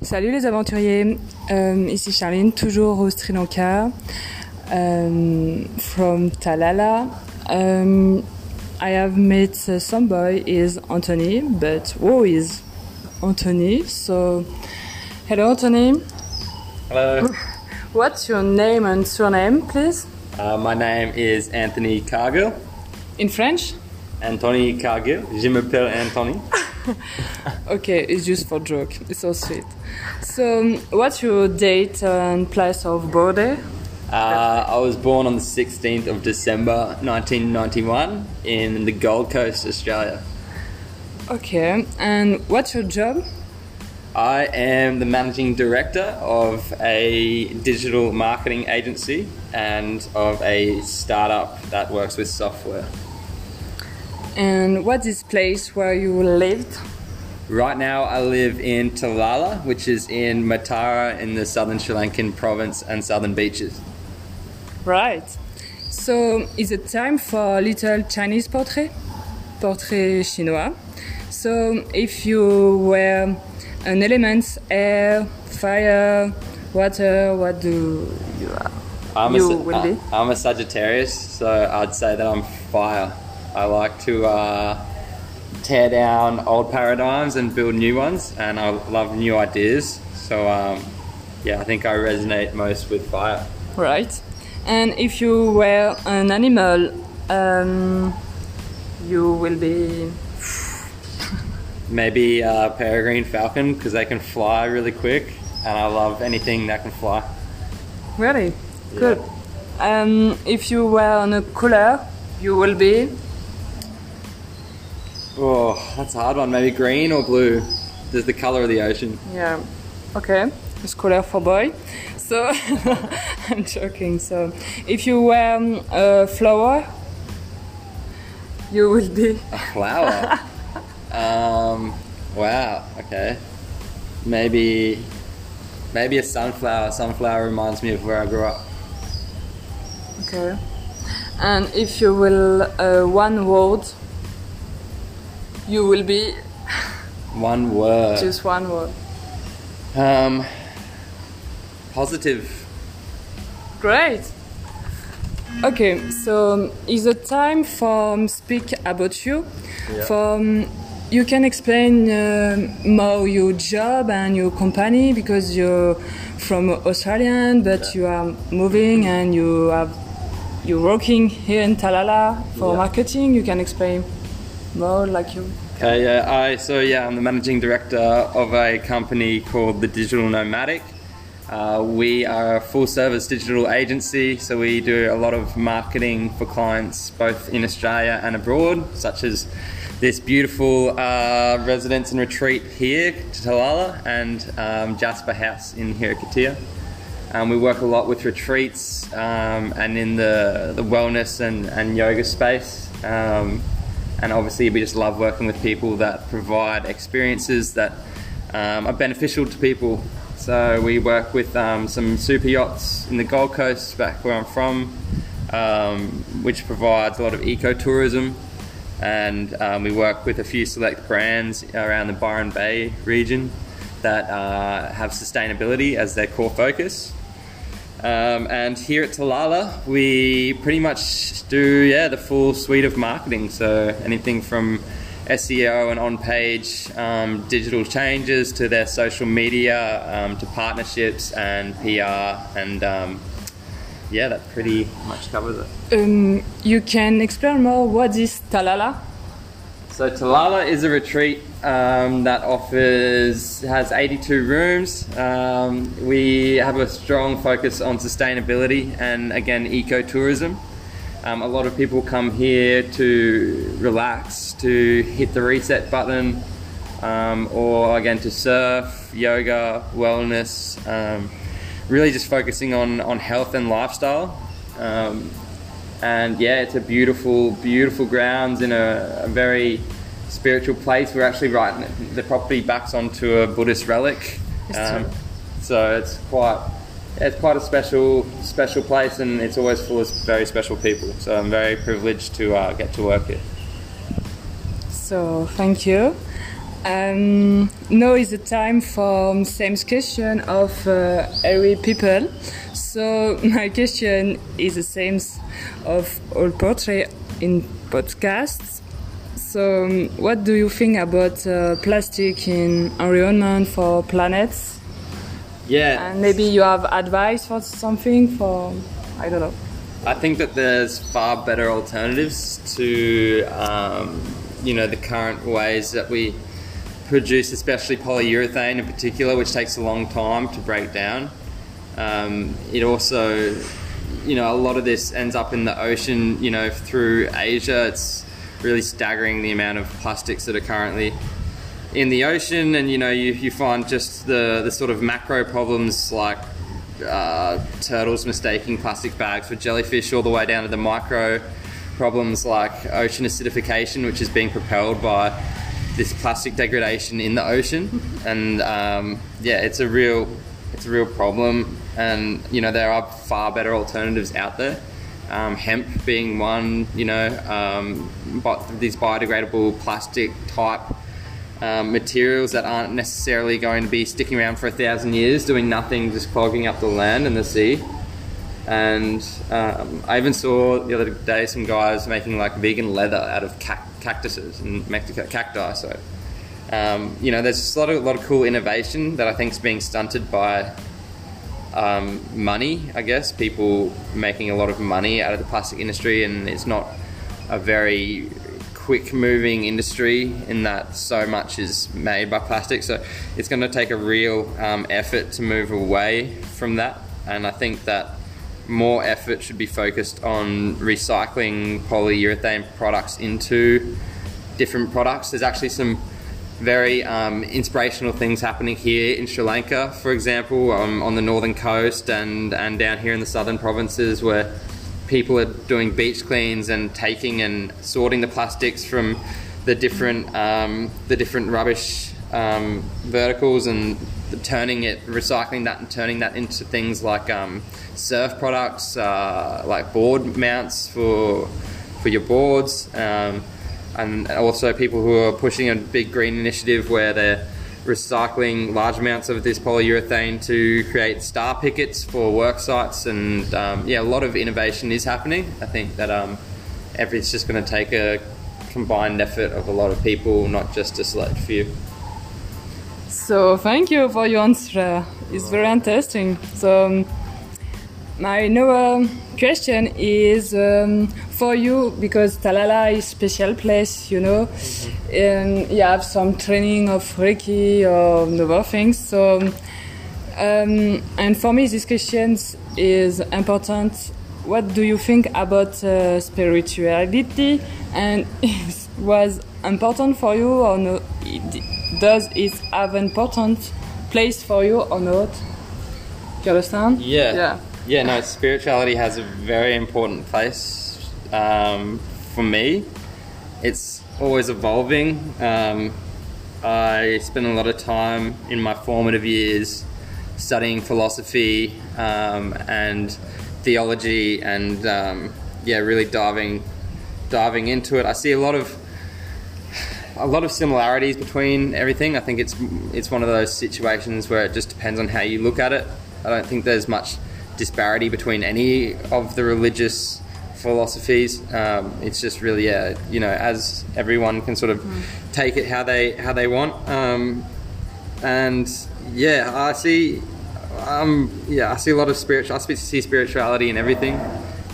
Salut les aventuriers, euh, ici Charline, toujours au Sri Lanka, um, from Talala. Um, I have met some boy is Anthony, but who is Anthony? So, hello Anthony. Hello. What's your name and surname, please? Uh, my name is Anthony Cargill. In French? Anthony Cargill. Je m'appelle Anthony. okay, it's just for joke. It's so sweet. So, what's your date and place of birthday? Uh, I was born on the 16th of December 1991 in the Gold Coast, Australia. Okay, and what's your job? I am the managing director of a digital marketing agency and of a startup that works with software. And what is this place where you lived? Right now, I live in Talalla, which is in Matara in the southern Sri Lankan province and southern beaches. Right. So, is it time for a little Chinese portrait? Portrait chinois. So, if you were an element, air, fire, water, what do you are? I'm You a, will be? I'm a Sagittarius, so I'd say that I'm fire. I like to uh, tear down old paradigms and build new ones, and I love new ideas. So, um, yeah, I think I resonate most with fire. Right. And if you were an animal, um, you will be. Maybe uh, peregrine falcon because they can fly really quick, and I love anything that can fly. Really? Good. Um, if you were on a color, you will be. Oh, that's a hard one. Maybe green or blue. There's the color of the ocean. Yeah. Okay. It's color for boy. So I'm joking. So if you were um, a flower, you will be. A flower. um, wow. Okay. Maybe, maybe a sunflower. Sunflower reminds me of where I grew up. Okay. And if you will uh, one word, you will be One word. just one word. Um, positive. Great. Okay, so is it time for um, speak about you? Yeah. For um, you can explain uh, more your job and your company because you're from Australian, but you are moving and you have you're working here in Talalla for Yeah. marketing. You can explain more like you. Okay, yeah, I so yeah, I'm the managing director of a company called the Digital Nomadic. Uh, we are a full service digital agency, so we do a lot of marketing for clients both in Australia and abroad, such as this beautiful uh, residence and retreat here, to Talalla, and um, Jasper House in Hiriketiya. Um, we work a lot with retreats um, and in the, the wellness and, and yoga space. Um, and obviously, we just love working with people that provide experiences that um, are beneficial to people. So, we work with um, some super yachts in the Gold Coast, back where I'm from, um, which provides a lot of ecotourism. And um, we work with a few select brands around the Byron Bay region that uh, have sustainability as their core focus. Um, and here at Talalla, we pretty much do yeah the full suite of marketing. So anything from SEO and on-page um, digital changes to their social media um, to partnerships and PR and um, yeah, that pretty much covers it. Um, you can explain more what is Talalla. So Talalla is a retreat um, that offers has 82 rooms. Um, we have a strong focus on sustainability and again ecotourism. Um, a lot of people come here to relax, to hit the reset button, um, or again to surf, yoga, wellness. Um, really, just focusing on on health and lifestyle. Um, and yeah, it's a beautiful, beautiful grounds in a, a very spiritual place. We're actually right. The property backs onto a Buddhist relic, um, so it's quite, it's quite a special, special place, and it's always full of very special people. So I'm very privileged to uh, get to work here. So thank you. Um, now is the time for same question of uh, every people. So my question is the same of all portrait in podcasts. So um, what do you think about uh, plastic in environment for planets? Yeah. And maybe you have advice for something for I don't know. I think that there's far better alternatives to um, you know the current ways that we produce, especially polyurethane in particular, which takes a long time to break down. Um, it also, you know, a lot of this ends up in the ocean. You know, through Asia, it's really staggering the amount of plastics that are currently in the ocean, and you know, you, you find just the the sort of macro problems like uh, turtles mistaking plastic bags for jellyfish, all the way down to the micro problems like ocean acidification, which is being propelled by this plastic degradation in the ocean. And um, yeah, it's a real it's a real problem. And you know there are far better alternatives out there. Um, hemp being one, you know, um, these biodegradable plastic type um, materials that aren't necessarily going to be sticking around for a thousand years, doing nothing, just clogging up the land and the sea. And um, I even saw the other day some guys making like vegan leather out of cac- cactuses and Mexico cacti. So, um, you know, there's just a lot of, a lot of cool innovation that I think is being stunted by um, money, I guess. People making a lot of money out of the plastic industry, and it's not a very quick moving industry in that so much is made by plastic. So it's going to take a real um, effort to move away from that. And I think that more effort should be focused on recycling polyurethane products into different products. There's actually some very um, inspirational things happening here in Sri Lanka, for example, um, on the northern coast and, and down here in the southern provinces where people are doing beach cleans and taking and sorting the plastics from the different um, the different rubbish um, verticals and turning it, recycling that and turning that into things like um, surf products, uh, like board mounts for for your boards, um, and also people who are pushing a big green initiative where they're recycling large amounts of this polyurethane to create star pickets for work sites, and um, yeah, a lot of innovation is happening. I think that um, every, it's just going to take a combined effort of a lot of people, not just a select few. So thank you for your answer. It's very interesting. So um, my next question is um, for you because Talalla is special place, you know, mm-hmm. and you have some training of Reiki or other things. So, um, and for me, this question is important. What do you think about uh, spirituality, and it was important for you or no? Does it have an important place for you or not? Do you understand? Yeah. Yeah yeah, no, spirituality has a very important place um, for me. It's always evolving. Um, I spent a lot of time in my formative years studying philosophy um, and theology, and um, yeah, really diving diving into it. I see a lot of a lot of similarities between everything. I think it's it's one of those situations where it just depends on how you look at it. I don't think there's much disparity between any of the religious philosophies. Um, it's just really, yeah, you know, as everyone can sort of mm. take it how they how they want. Um, and yeah, I see, um, yeah, I see a lot of spiritual. I see spirituality in everything.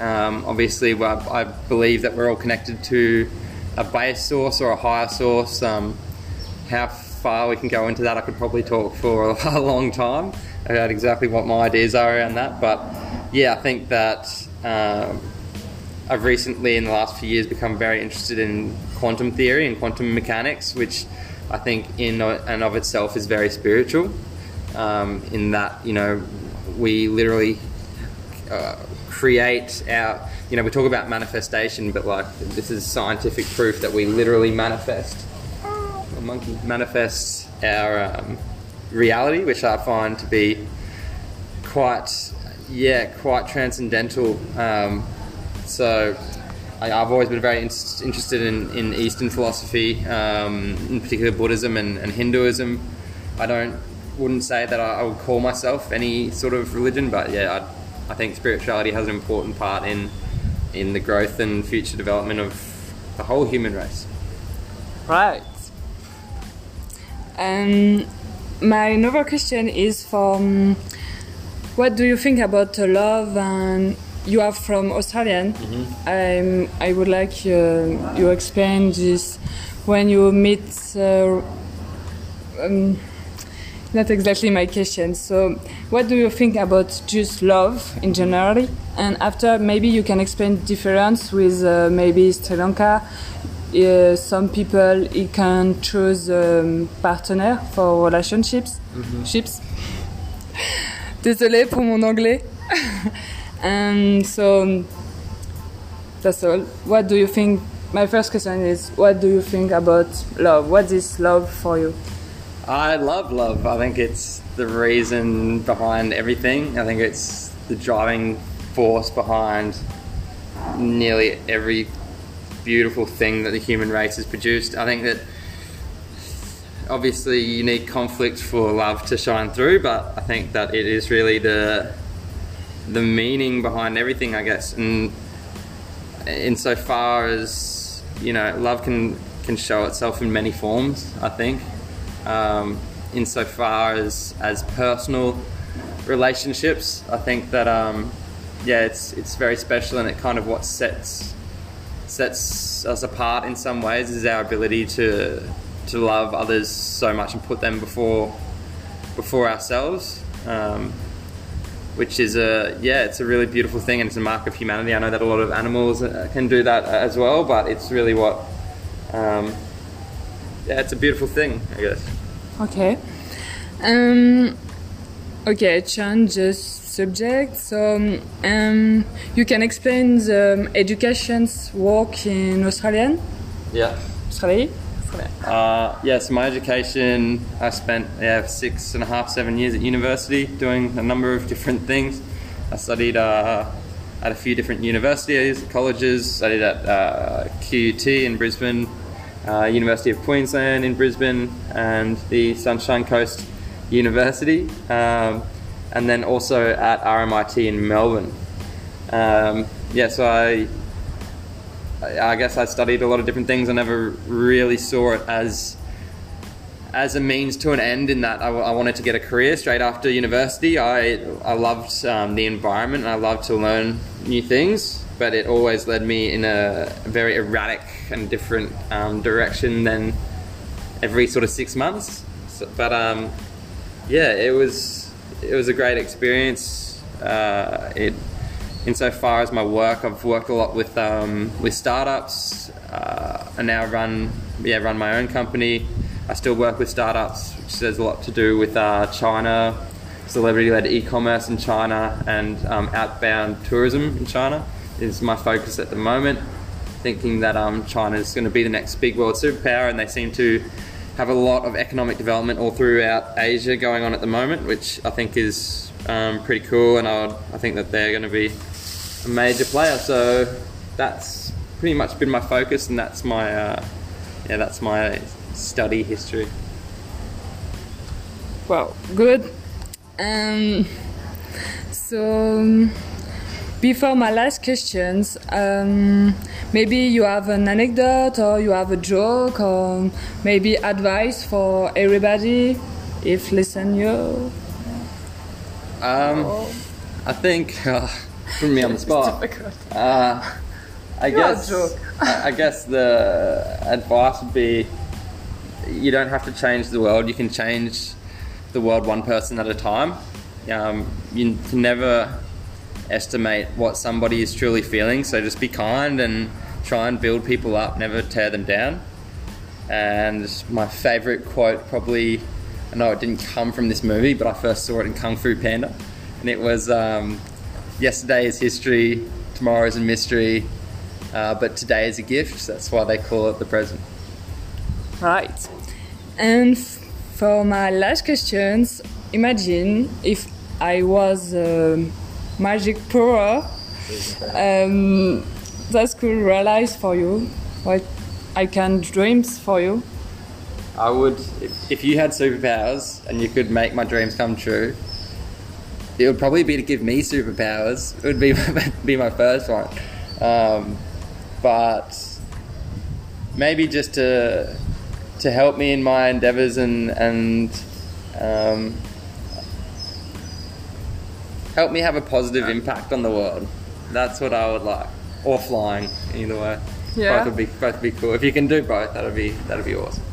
Um, obviously, I believe that we're all connected to a base source or a higher source. Um, how far we can go into that, I could probably talk for a long time about exactly what my ideas are around that. But yeah, I think that um, I've recently, in the last few years, become very interested in quantum theory and quantum mechanics, which I think in and of itself is very spiritual. Um, in that, you know, we literally uh, create our, you know, we talk about manifestation, but like this is scientific proof that we literally manifest. A monkey manifests our um, reality, which I find to be quite, yeah, quite transcendental. Um, so, I, I've always been very in- interested in, in Eastern philosophy, um, in particular Buddhism and, and Hinduism. I don't wouldn't say that I, I would call myself any sort of religion, but yeah, I, I think spirituality has an important part in in the growth and future development of the whole human race. Right. Um, my another question is from what do you think about love and you are from Australian. Um, I would like uh, you explain this when you meet. Uh, um, not exactly my question. So, what do you think about just love in general? And after, maybe you can explain difference with uh, maybe Sri Lanka. Uh, some people you can choose um, partner for relationships. Ships. Désolée pour mon anglais. and so that's all. What do you think? My first question is, what do you think about love? What is love for you? I love love. I think it's the reason behind everything. I think it's the driving force behind nearly every beautiful thing that the human race has produced. I think that obviously you need conflict for love to shine through, but I think that it is really the the meaning behind everything, I guess. And insofar as you know, love can can show itself in many forms. I think, um, insofar as as personal relationships, I think that um, yeah, it's it's very special, and it kind of what sets sets us apart in some ways is our ability to to love others so much and put them before before ourselves. Um, which is a yeah, it's a really beautiful thing and it's a mark of humanity. I know that a lot of animals uh, can do that as well, but it's really what um, yeah, it's a beautiful thing, I guess. Okay. Um, okay, change the subject. So, um, um, you can explain the um, education's work in Australian? Yeah. Australia? Uh, yeah, so my education, I spent yeah, six and a half, seven years at university doing a number of different things. I studied uh, at a few different universities, colleges, studied at uh, QUT in Brisbane, uh, University of Queensland in Brisbane, and the Sunshine Coast University, um, and then also at RMIT in Melbourne. Um, yeah, so I I guess I studied a lot of different things. I never really saw it as as a means to an end. In that I, I wanted to get a career straight after university. I I loved um, the environment and I loved to learn new things, but it always led me in a very erratic and different um, direction than every sort of six months. So, but um, yeah, it was it was a great experience. Uh, it insofar as my work, I've worked a lot with um, with startups. Uh, I now run yeah run my own company. I still work with startups, which has a lot to do with uh, China, celebrity-led e-commerce in China, and um, outbound tourism in China is my focus at the moment. Thinking that um, China is going to be the next big world superpower, and they seem to have a lot of economic development all throughout Asia going on at the moment, which I think is um, pretty cool, and I, would, I think that they're going to be a major player. So that's pretty much been my focus, and that's my uh, yeah, that's my study history. Wow, good. Um, so, before my last questions, um, maybe you have an anecdote or you have a joke or maybe advice for everybody if listen you. Um, I think uh, put me on the spot. Uh, I You're guess joke. I, I guess the advice would be you don't have to change the world. You can change the world one person at a time. Um, you can never estimate what somebody is truly feeling. So just be kind and try and build people up. Never tear them down. And my favorite quote probably, I know it didn't come from this movie, but I first saw it in Kung Fu Panda, and it was um, yesterday is history, tomorrow is a mystery, uh, but today is a gift. So that's why they call it the present. Right. And f- for my last questions, imagine if I was a magic power. Um, that could realize for you, what I can dreams for you. I would, if, if you had superpowers and you could make my dreams come true, it would probably be to give me superpowers. It would be be my first one, um, but maybe just to to help me in my endeavors and and um, help me have a positive impact on the world. That's what I would like, or flying, either way. Yeah. Both would be both would be cool. If you can do both, that'd be that'd be awesome.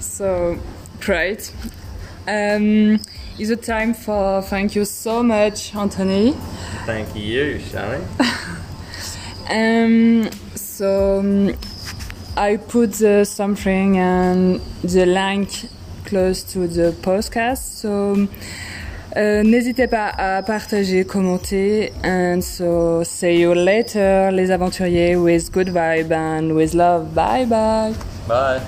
So great. Um, is it time for thank you so much, Anthony. Thank you, Shani. Um, so um, I put the something and the link close to the podcast. So euh, n'hésitez pas à partager, commenter, and so see you later, les aventuriers, with good vibe and with love. Bye bye. Bye.